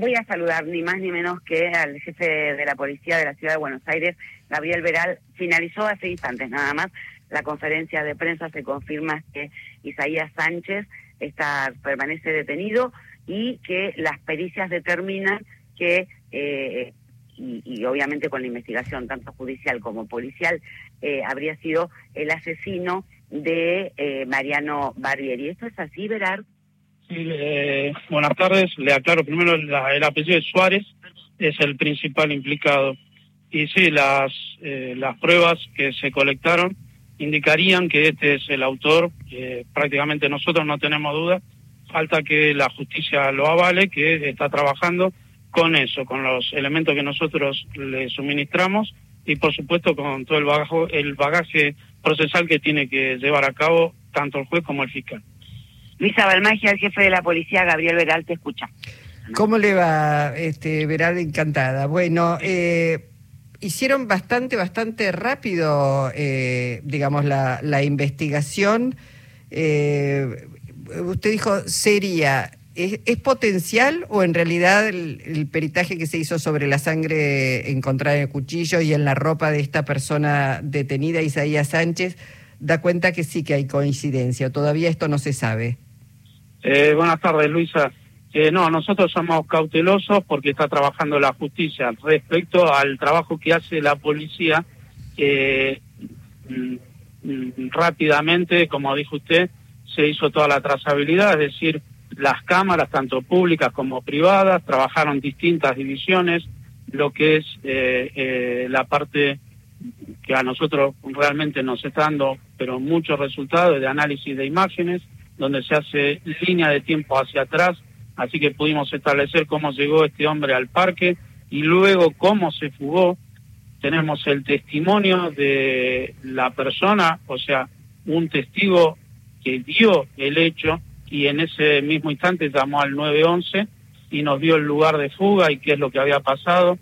voy a saludar ni más ni menos que al jefe de la policía de la ciudad de Buenos Aires, Gabriel Veral. Finalizó hace instantes nada más la conferencia de prensa, se confirma que Isaías Sánchez está, permanece detenido y que las pericias determinan que, eh, y, obviamente con la investigación tanto judicial como policial, eh, habría sido el asesino de eh, Mariano Barbieri. ¿Esto es así, Veral? Eh, buenas tardes. Le aclaro primero el apellido de Suárez es el principal implicado. Y sí, las, eh, las pruebas que se colectaron indicarían que este es el autor. prácticamente nosotros no tenemos duda. Falta que la justicia lo avale, que está trabajando con eso, con los elementos que nosotros le suministramos y por supuesto con todo el bagaje, el bagaje procesal que tiene que llevar a cabo tanto el juez como el fiscal. Luisa Balmagia, el jefe de la policía, Gabriel Veral, te escucha. ¿Cómo le va, este, Veral? Encantada. Bueno, eh, hicieron bastante, bastante rápido, eh, digamos, la, investigación. Eh, usted dijo, sería, ¿es, potencial o en realidad el, el, peritaje que se hizo sobre la sangre encontrada en el cuchillo y en la ropa de esta persona detenida, Isaías Sánchez, da cuenta que sí que hay coincidencia? Todavía esto no se sabe. Eh, buenas tardes, Luisa. Eh, no, nosotros somos cautelosos porque está trabajando la justicia. Respecto al trabajo que hace la policía, eh, rápidamente, como dijo usted, se hizo toda la trazabilidad, es decir, las cámaras, tanto públicas como privadas, trabajaron distintas divisiones, lo que es eh, eh, la parte que a nosotros realmente nos está dando, pero muchos resultados de análisis de imágenes, donde se hace línea de tiempo hacia atrás, así que pudimos establecer cómo llegó este hombre al parque y luego cómo se fugó. Tenemos el testimonio de la persona, o sea, un testigo que dio el hecho y en ese mismo instante llamó al 911 y nos dio el lugar de fuga y qué es lo que había pasado.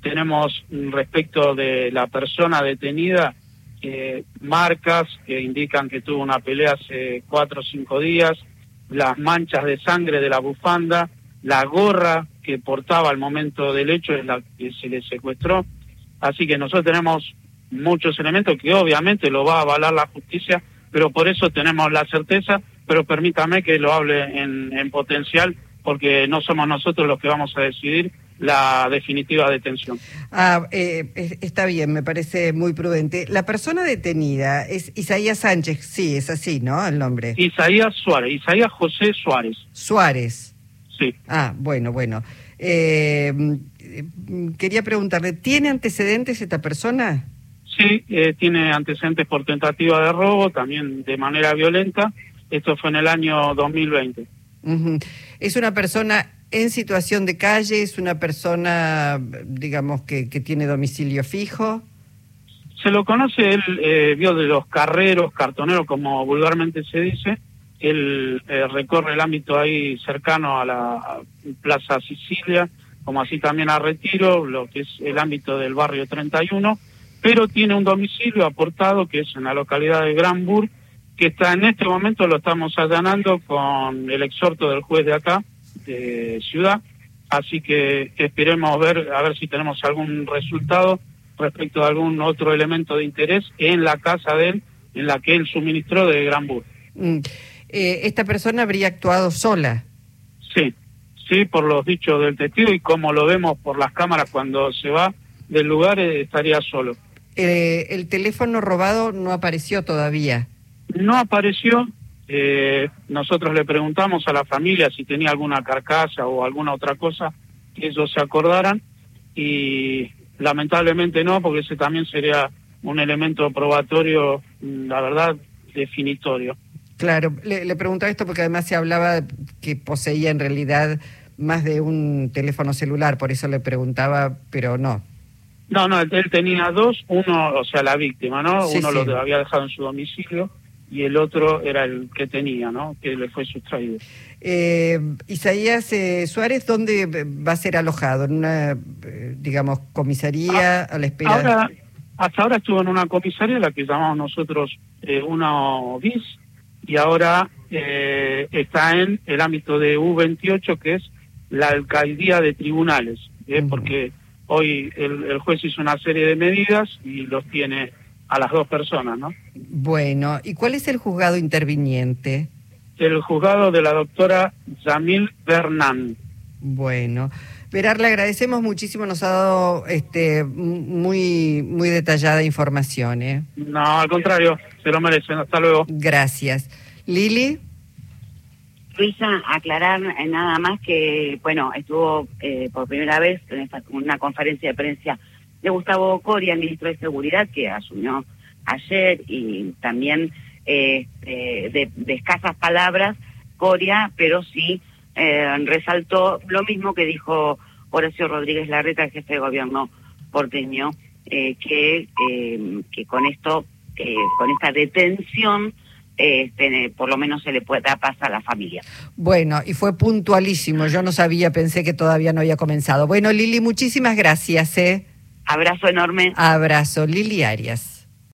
Tenemos respecto de la persona detenida eh, marcas que indican que tuvo una pelea hace cuatro o cinco días, las manchas de sangre de la bufanda, la gorra que portaba al momento del hecho es la que se le secuestró. Así que nosotros tenemos muchos elementos que obviamente lo va a avalar la justicia, pero por eso tenemos la certeza, pero permítame que lo hable en, en potencial, porque no somos nosotros los que vamos a decidir, la definitiva detención. Ah, eh, está bien, me parece muy prudente. La persona detenida es Isaías Sánchez, sí, es así, ¿no? El nombre. Isaías Suárez, Isaías José Suárez. Suárez. Sí. Ah, bueno, bueno. Eh, quería preguntarle, ¿tiene antecedentes esta persona? Sí, eh, tiene antecedentes por tentativa de robo, también de manera violenta. Esto fue en el año 2020. Es una persona en situación de calle, es una persona, digamos, que, que tiene domicilio fijo. Se lo conoce, él eh, vio de los carreros, cartoneros, como vulgarmente se dice. Él eh, recorre el ámbito ahí cercano a la Plaza Sicilia, como así también a Retiro, lo que es el ámbito del barrio 31, pero tiene un domicilio aportado que es en la localidad de Granburg, que está en este momento lo estamos allanando con el exhorto del juez de acá, de ciudad, así que esperemos ver a ver si tenemos algún resultado respecto a algún otro elemento de interés en la casa de él, en la que él suministró de Granburg. Mm. Eh, ¿Esta persona habría actuado sola? Sí, sí, por los dichos del testigo y como lo vemos por las cámaras cuando se va del lugar, eh, estaría solo. Eh, ¿El teléfono robado no apareció todavía? No apareció, eh, nosotros le preguntamos a la familia si tenía alguna carcasa o alguna otra cosa que ellos se acordaran y lamentablemente no, porque ese también sería un elemento probatorio, la verdad, definitorio. Claro, le, le preguntaba esto porque además se hablaba que poseía en realidad más de un teléfono celular, por eso le preguntaba, pero no. No, no, él, tenía dos, uno, o sea, la víctima, ¿no? uno lo había dejado en su domicilio y el otro era el que tenía, ¿no? Que le fue sustraído. Eh, Isaías eh, Suárez, ¿dónde va a ser alojado? ¿En una, eh, digamos, comisaría ah, a la espera? Ahora, hasta ahora estuvo en una comisaría, la que llamamos nosotros eh, una bis, y ahora está en el ámbito de U28, que es la alcaldía de tribunales, ¿eh? porque hoy el, juez hizo una serie de medidas y los tiene a las dos personas, ¿no? Bueno, ¿y cuál es el juzgado interviniente? El juzgado de la doctora Yamil Bernán. Bueno, Verar, le agradecemos muchísimo, nos ha dado este muy muy detallada información. ¿eh? No, al contrario, se lo merecen. Hasta luego. Gracias. Lili. Luisa, aclarar eh, nada más que, bueno, estuvo eh, por primera vez en esta, una conferencia de prensa de Gustavo Coria, el ministro de Seguridad, que asumió ayer y también eh, de, escasas palabras, Coria, pero sí resaltó lo mismo que dijo Horacio Rodríguez Larreta, el jefe de gobierno porteño, que, que con esto, con esta detención, este, por lo menos se le puede dar paz a la familia. Bueno, y fue puntualísimo, yo no sabía, pensé que todavía no había comenzado. Bueno, Lili, muchísimas gracias. ¿eh? Abrazo enorme. Abrazo, Lili Arias.